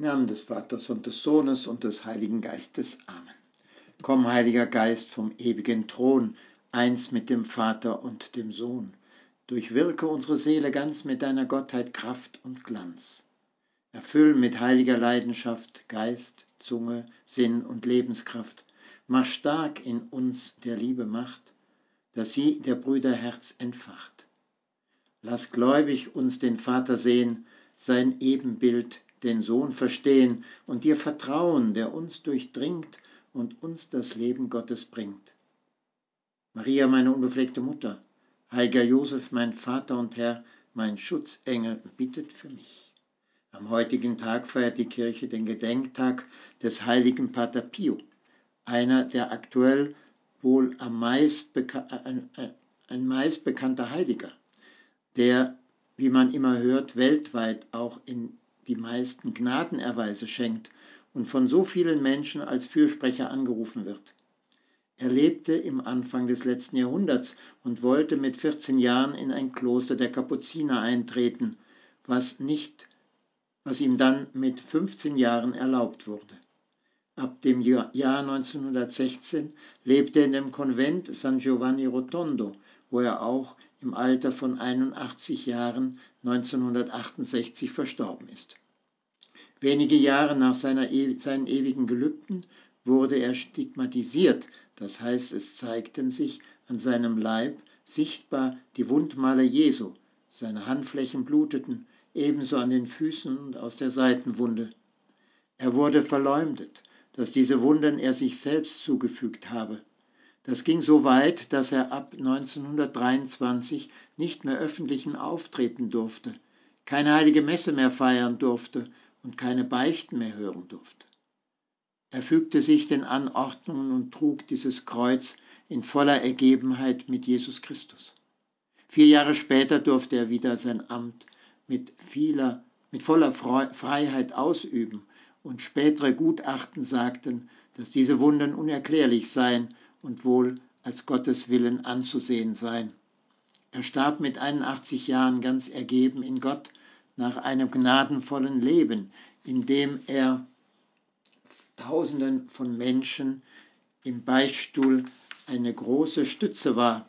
Im Namen des Vaters und des Sohnes und des Heiligen Geistes. Amen. Komm, Heiliger Geist, vom ewigen Thron, eins mit dem Vater und dem Sohn. Durchwirke unsere Seele ganz mit deiner Gottheit Kraft und Glanz. Erfüll mit heiliger Leidenschaft Geist, Zunge, Sinn und Lebenskraft. Mach stark in uns der Liebe Macht, dass sie der Brüder Herz entfacht. Lass gläubig uns den Vater sehen, sein Ebenbild, den Sohn verstehen und dir vertrauen, der uns durchdringt und uns das Leben Gottes bringt. Maria, meine unbefleckte Mutter, heiliger Josef, mein Vater und Herr, mein Schutzengel, bittet für mich. Am heutigen Tag feiert die Kirche den Gedenktag des heiligen Pater Pio, einer der aktuell wohl am meist ein, ein, ein meist bekannter Heiliger der, wie man immer hört, weltweit auch in die meisten Gnadenerweise schenkt und von so vielen Menschen als Fürsprecher angerufen wird. Er lebte im Anfang des letzten Jahrhunderts und wollte mit 14 Jahren in ein Kloster der Kapuziner eintreten, was nicht, was ihm dann mit 15 Jahren erlaubt wurde. Ab dem Jahr 1916 lebte er in dem Konvent San Giovanni Rotondo, wo er auch im Alter von 81 Jahren 1968 verstorben ist. Wenige Jahre nach seiner, seinen ewigen Gelübden wurde er stigmatisiert, das heißt es zeigten sich an seinem Leib sichtbar die Wundmale Jesu, seine Handflächen bluteten, ebenso an den Füßen und aus der Seitenwunde. Er wurde verleumdet, dass diese Wunden er sich selbst zugefügt habe. Das ging so weit, dass er ab 1923 nicht mehr öffentlichen auftreten durfte, keine heilige Messe mehr feiern durfte und keine Beichten mehr hören durfte. Er fügte sich den Anordnungen und trug dieses Kreuz in voller Ergebenheit mit Jesus Christus. Vier Jahre später durfte er wieder sein Amt mit, vieler, mit voller Freiheit ausüben und spätere Gutachten sagten, dass diese Wunden unerklärlich seien und wohl als Gottes Willen anzusehen sein. Er starb mit 81 Jahren ganz ergeben in Gott nach einem gnadenvollen Leben, in dem er Tausenden von Menschen im Beichtstuhl eine große Stütze war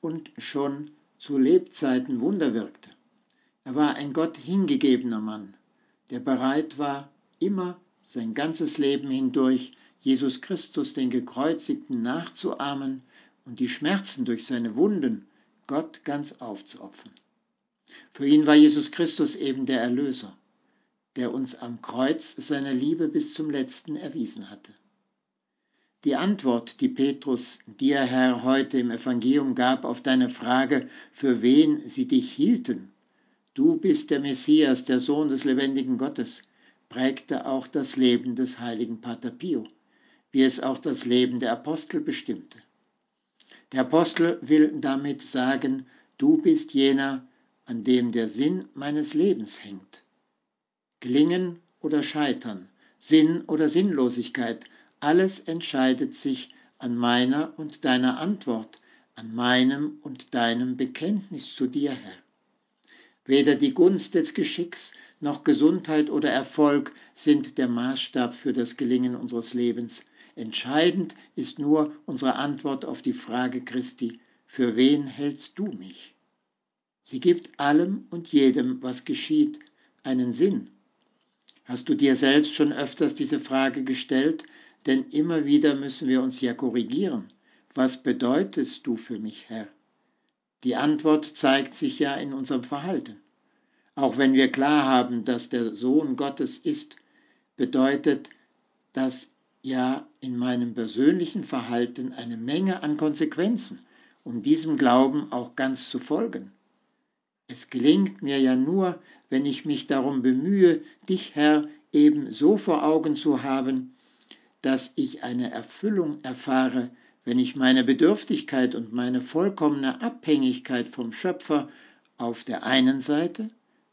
und schon zu Lebzeiten Wunder wirkte. Er war ein Gott hingegebener Mann, der bereit war, immer sein ganzes Leben hindurch Jesus Christus, den Gekreuzigten, nachzuahmen und die Schmerzen durch seine Wunden Gott ganz aufzuopfern. Für ihn war Jesus Christus eben der Erlöser, der uns am Kreuz seine Liebe bis zum letzten erwiesen hatte. Die Antwort, die Petrus dir, Herr, heute im Evangelium gab auf deine Frage, für wen sie dich hielten, du bist der Messias, der Sohn des lebendigen Gottes, prägte auch das Leben des heiligen Pater Pio wie es auch das Leben der Apostel bestimmte. Der Apostel will damit sagen, du bist jener, an dem der Sinn meines Lebens hängt. Gelingen oder Scheitern, Sinn oder Sinnlosigkeit, alles entscheidet sich an meiner und deiner Antwort, an meinem und deinem Bekenntnis zu dir, Herr. Weder die Gunst des Geschicks noch Gesundheit oder Erfolg sind der Maßstab für das Gelingen unseres Lebens. Entscheidend ist nur unsere Antwort auf die Frage Christi, für wen hältst du mich? Sie gibt allem und jedem, was geschieht, einen Sinn. Hast du dir selbst schon öfters diese Frage gestellt? Denn immer wieder müssen wir uns ja korrigieren. Was bedeutest du für mich, Herr? Die Antwort zeigt sich ja in unserem Verhalten. Auch wenn wir klar haben, dass der Sohn Gottes ist, bedeutet das ja in meinem persönlichen Verhalten eine Menge an Konsequenzen, um diesem Glauben auch ganz zu folgen. Es gelingt mir ja nur, wenn ich mich darum bemühe, dich, Herr, eben so vor Augen zu haben, dass ich eine Erfüllung erfahre, wenn ich meine Bedürftigkeit und meine vollkommene Abhängigkeit vom Schöpfer auf der einen Seite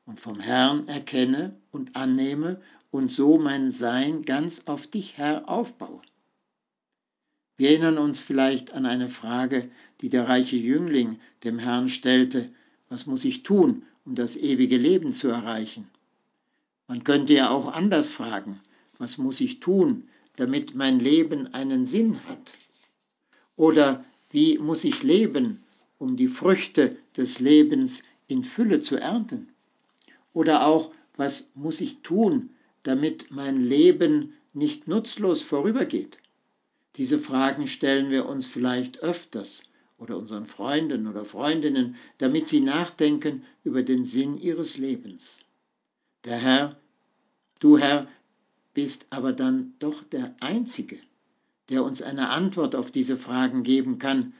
und vom Herrn erkenne und annehme und so mein Sein ganz auf dich, Herr, aufbaue. Wir erinnern uns vielleicht an eine Frage, die der reiche Jüngling dem Herrn stellte, was muss ich tun, um das ewige Leben zu erreichen? Man könnte ja auch anders fragen, was muss ich tun, damit mein Leben einen Sinn hat? Oder wie muss ich leben, um die Früchte des Lebens in Fülle zu ernten? Oder auch, was muss ich tun, damit mein Leben nicht nutzlos vorübergeht? Diese Fragen stellen wir uns vielleicht öfters oder unseren Freunden oder Freundinnen, damit sie nachdenken über den Sinn ihres Lebens. Der Herr, du Herr, bist aber dann doch der Einzige, der uns eine Antwort auf diese Fragen geben kann,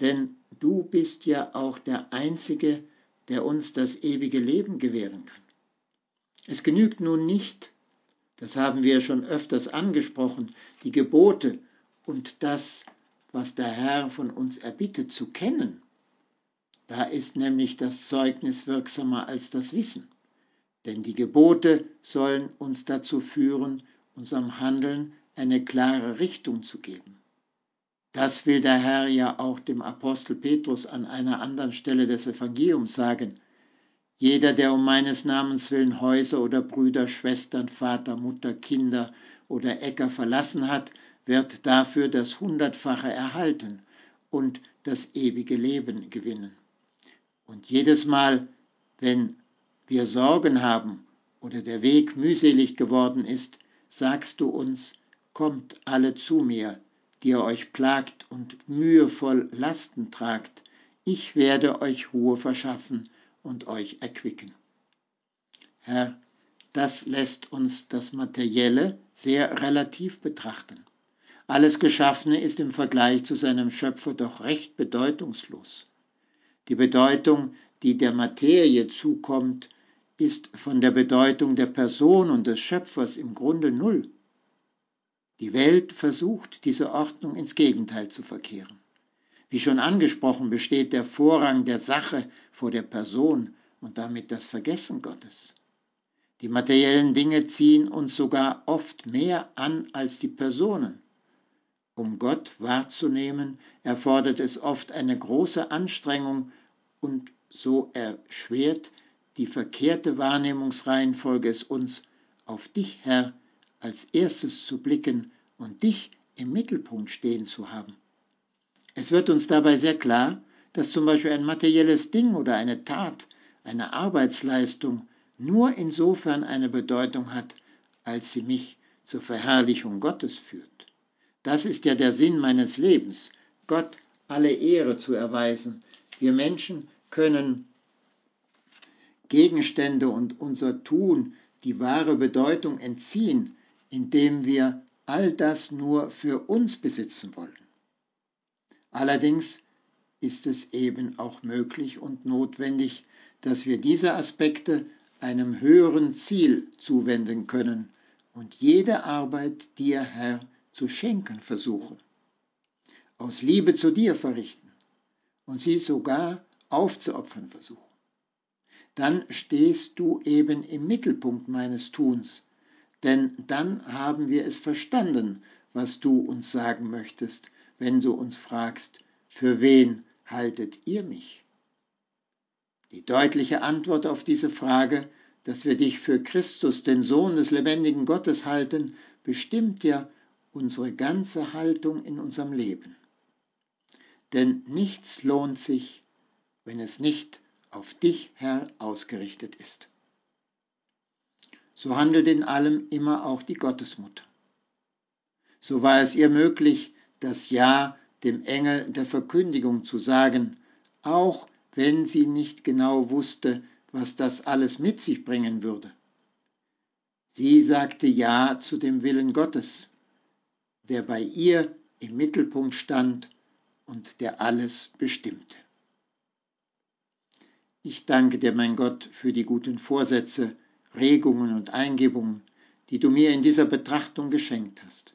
denn du bist ja auch der Einzige, der uns das ewige Leben gewähren kann. Es genügt nun nicht, das haben wir schon öfters angesprochen, die Gebote und das, was der Herr von uns erbittet, zu kennen. Da ist nämlich das Zeugnis wirksamer als das Wissen. Denn die Gebote sollen uns dazu führen, unserem Handeln eine klare Richtung zu geben. Das will der Herr ja auch dem Apostel Petrus an einer anderen Stelle des Evangeliums sagen. Jeder, der um meines Namens willen Häuser oder Brüder, Schwestern, Vater, Mutter, Kinder oder Äcker verlassen hat, wird dafür das Hundertfache erhalten und das ewige Leben gewinnen. Und jedes Mal, wenn wir Sorgen haben oder der Weg mühselig geworden ist, sagst du uns, kommt alle zu mir, die ihr euch plagt und mühevoll Lasten tragt, ich werde euch Ruhe verschaffen und euch erquicken. Herr, das lässt uns das Materielle sehr relativ betrachten. Alles Geschaffene ist im Vergleich zu seinem Schöpfer doch recht bedeutungslos. Die Bedeutung, die der Materie zukommt, ist von der Bedeutung der Person und des Schöpfers im Grunde null. Die Welt versucht, diese Ordnung ins Gegenteil zu verkehren. Wie schon angesprochen, besteht der Vorrang der Sache vor der Person und damit das Vergessen Gottes. Die materiellen Dinge ziehen uns sogar oft mehr an als die Personen. Um Gott wahrzunehmen, erfordert es oft eine große Anstrengung und so erschwert die verkehrte Wahrnehmungsreihenfolge es uns, auf dich, Herr, als erstes zu blicken und dich im Mittelpunkt stehen zu haben. Es wird uns dabei sehr klar, dass zum Beispiel ein materielles Ding oder eine Tat, eine Arbeitsleistung nur insofern eine Bedeutung hat, als sie mich zur Verherrlichung Gottes führt. Das ist ja der Sinn meines Lebens, Gott alle Ehre zu erweisen. Wir Menschen können Gegenstände und unser Tun die wahre Bedeutung entziehen, indem wir all das nur für uns besitzen wollen. Allerdings ist es eben auch möglich und notwendig, dass wir diese Aspekte einem höheren Ziel zuwenden können und jede Arbeit dir, Herr, zu schenken versuchen, aus Liebe zu dir verrichten und sie sogar aufzuopfern versuchen. Dann stehst du eben im Mittelpunkt meines Tuns, denn dann haben wir es verstanden, was du uns sagen möchtest, wenn du uns fragst, für wen haltet ihr mich? Die deutliche Antwort auf diese Frage, dass wir dich für Christus, den Sohn des lebendigen Gottes halten, bestimmt ja, unsere ganze Haltung in unserem Leben. Denn nichts lohnt sich, wenn es nicht auf dich, Herr, ausgerichtet ist. So handelt in allem immer auch die Gottesmutter. So war es ihr möglich, das Ja dem Engel der Verkündigung zu sagen, auch wenn sie nicht genau wusste, was das alles mit sich bringen würde. Sie sagte Ja zu dem Willen Gottes, der bei ihr im Mittelpunkt stand und der alles bestimmte. Ich danke dir, mein Gott, für die guten Vorsätze, Regungen und Eingebungen, die du mir in dieser Betrachtung geschenkt hast.